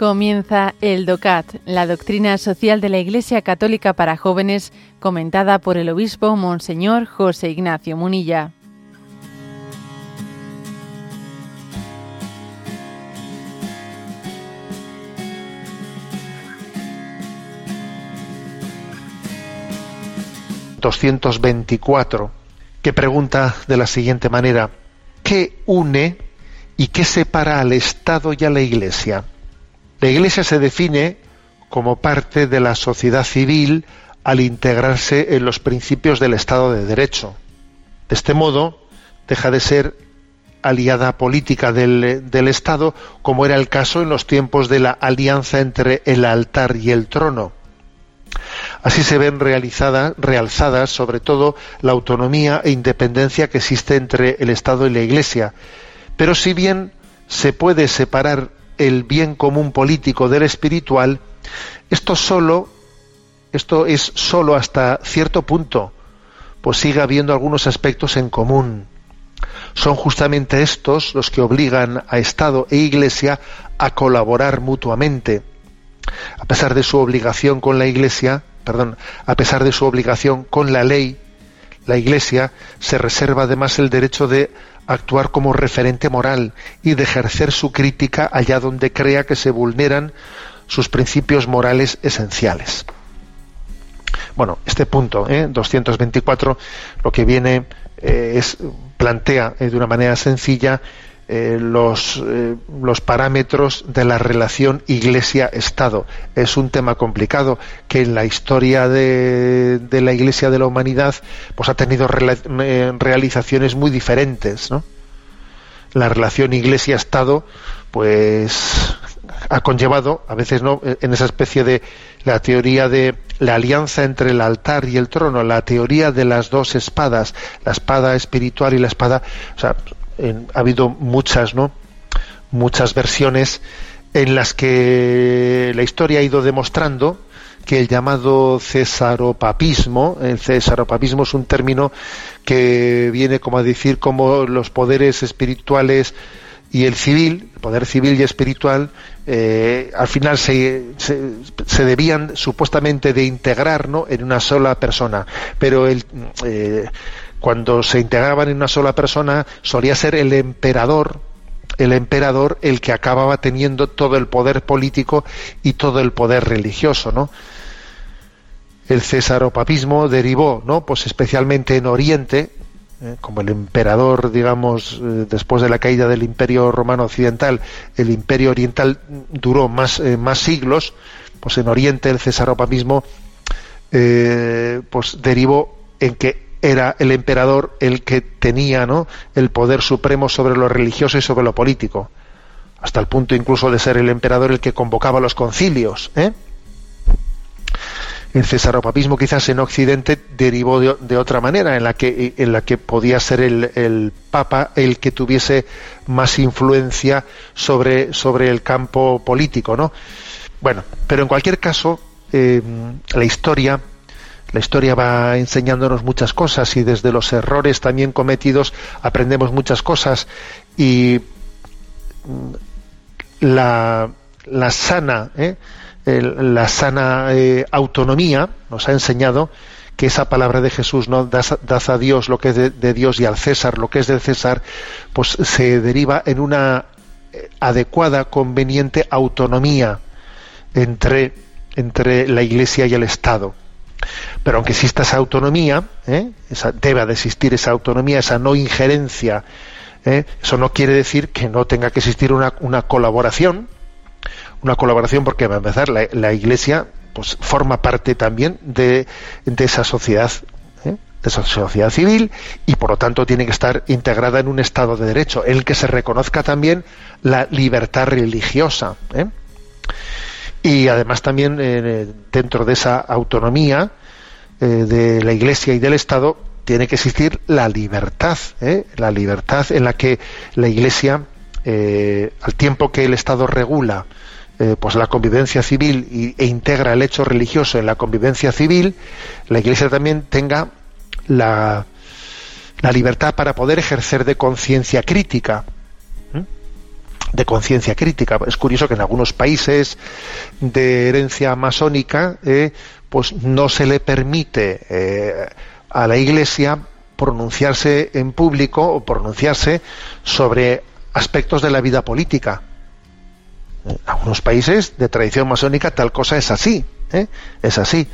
Comienza el DOCAT, la doctrina social de la Iglesia Católica para jóvenes, comentada por el obispo Monseñor José Ignacio Munilla. ...224... que pregunta de la siguiente manera... ¿qué une y qué separa al Estado y a la Iglesia? La Iglesia se define como parte de la sociedad civil al integrarse en los principios del Estado de Derecho. De este modo, deja de ser aliada política del, Estado, como era el caso en los tiempos de la alianza entre el altar y el trono. Así se ven realizadas, realzadas sobre todo la autonomía e independencia que existe entre el Estado y la Iglesia. Pero si bien se puede separar el bien común político del espiritual, esto solo, esto es solo hasta cierto punto, pues sigue habiendo algunos aspectos en común. Son justamente estos los que obligan a Estado e Iglesia a colaborar mutuamente. A pesar de su obligación con la Iglesia, perdón, a pesar de su obligación con la ley, la Iglesia se reserva además el derecho de actuar como referente moral y de ejercer su crítica allá donde crea que se vulneran sus principios morales esenciales. Bueno, este punto, ¿eh? 224, lo que viene eh, es plantea eh, de una manera sencilla eh, los, eh, los parámetros de la relación Iglesia-Estado. Es un tema complicado que en la historia de, de la Iglesia de la humanidad pues ha tenido eh, realizaciones muy diferentes. ¿no? La relación Iglesia-Estado pues ha conllevado, a veces no, en esa especie de la teoría de la alianza entre el altar y el trono, la teoría de las dos espadas, la espada espiritual y la espada, ha habido muchas, ¿no? Muchas versiones en las que la historia ha ido demostrando que el llamado cesaropapismo, el cesaropapismo es un término que viene como a decir como los poderes espirituales y el civil, el poder civil y espiritual, eh, al final se, se, debían supuestamente de integrar ¿no? en una sola persona, pero el, eh, cuando se integraban en una sola persona, solía ser el emperador, el emperador el que acababa teniendo todo el poder político y todo el poder religioso, ¿no? El cesaropapismo derivó, ¿no? Pues especialmente en Oriente, ¿eh? como el emperador, digamos, eh, después de la caída del Imperio Romano Occidental, el Imperio Oriental duró más, eh, más siglos, pues en Oriente el cesaropapismo pues derivó en que era el emperador el que tenía ¿no? el poder supremo sobre lo religioso y sobre lo político, hasta el punto incluso de ser el emperador el que convocaba los concilios. ¿eh? El cesaropapismo quizás en Occidente derivó de, otra manera, en la que, en la que podía ser el, Papa el que tuviese más influencia sobre, sobre el campo político. ¿no? Bueno, pero en cualquier caso, eh, la historia la historia va enseñándonos muchas cosas y desde los errores también cometidos aprendemos muchas cosas y mm, la, la sana, ¿eh? la sana eh, autonomía nos ha enseñado que esa palabra de Jesús, ¿no? Das, a Dios lo que es de, Dios y al César lo que es del César, pues se deriva en una eh, adecuada, conveniente autonomía entre, entre la Iglesia y el Estado. Pero aunque exista esa autonomía, ¿eh? esa, debe de existir esa autonomía, esa no injerencia, ¿eh? eso no quiere decir que no tenga que existir una, colaboración, una colaboración porque va a empezar la, Iglesia pues forma parte también de, esa sociedad ¿eh? de esa sociedad civil y por lo tanto tiene que estar integrada en un estado de derecho en el que se reconozca también la libertad religiosa y además también eh, dentro de esa autonomía eh, de la Iglesia y del Estado tiene que existir la libertad, ¿eh? la libertad en la que la Iglesia, al tiempo que el Estado regula pues la convivencia civil e integra el hecho religioso en la convivencia civil, la Iglesia también tenga la, la libertad para poder ejercer de conciencia crítica de conciencia crítica. Es curioso que en algunos países de herencia masónica, eh, pues no se le permite eh, a la Iglesia pronunciarse en público o pronunciarse sobre aspectos de la vida política. En algunos países de tradición masónica tal cosa es así, ¿eh? es así.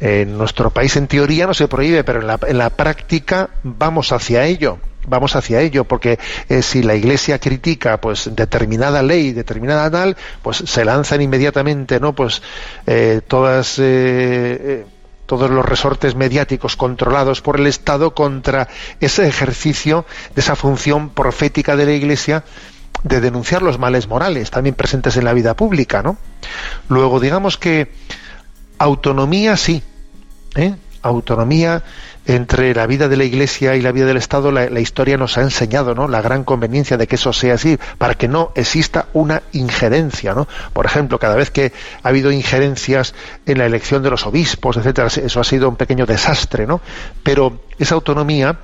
En nuestro país en teoría no se prohíbe, pero en la, en la práctica vamos hacia ello vamos hacia ello, porque eh, si la Iglesia critica pues determinada ley, determinada tal, pues se lanzan inmediatamente, ¿no? Pues eh, todas eh, todos los resortes mediáticos controlados por el Estado contra ese ejercicio de esa función profética de la Iglesia de denunciar los males morales también presentes en la vida pública, ¿no? Luego digamos que autonomía sí, ¿eh? Autonomía entre la vida de la Iglesia y la vida del Estado, la, historia nos ha enseñado ¿no? la gran conveniencia de que eso sea así, para que no exista una injerencia. ¿no? Por ejemplo, cada vez que ha habido injerencias en la elección de los obispos, etcétera, eso ha sido un pequeño desastre, ¿no? Pero esa autonomía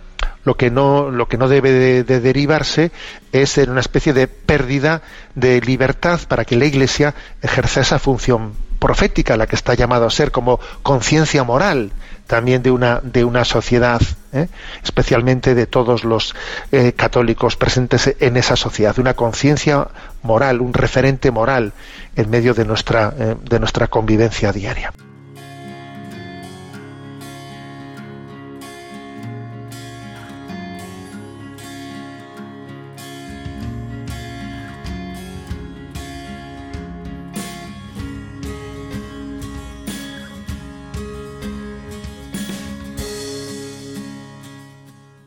lo que no lo que no debe de, derivarse es en una especie de pérdida de libertad para que la Iglesia ejerza esa función profética, la que está llamado a ser como conciencia moral también de una, de una sociedad, ¿eh? especialmente de todos los eh, católicos presentes en esa sociedad, una conciencia moral, un referente moral en medio de nuestra, eh, de nuestra convivencia diaria.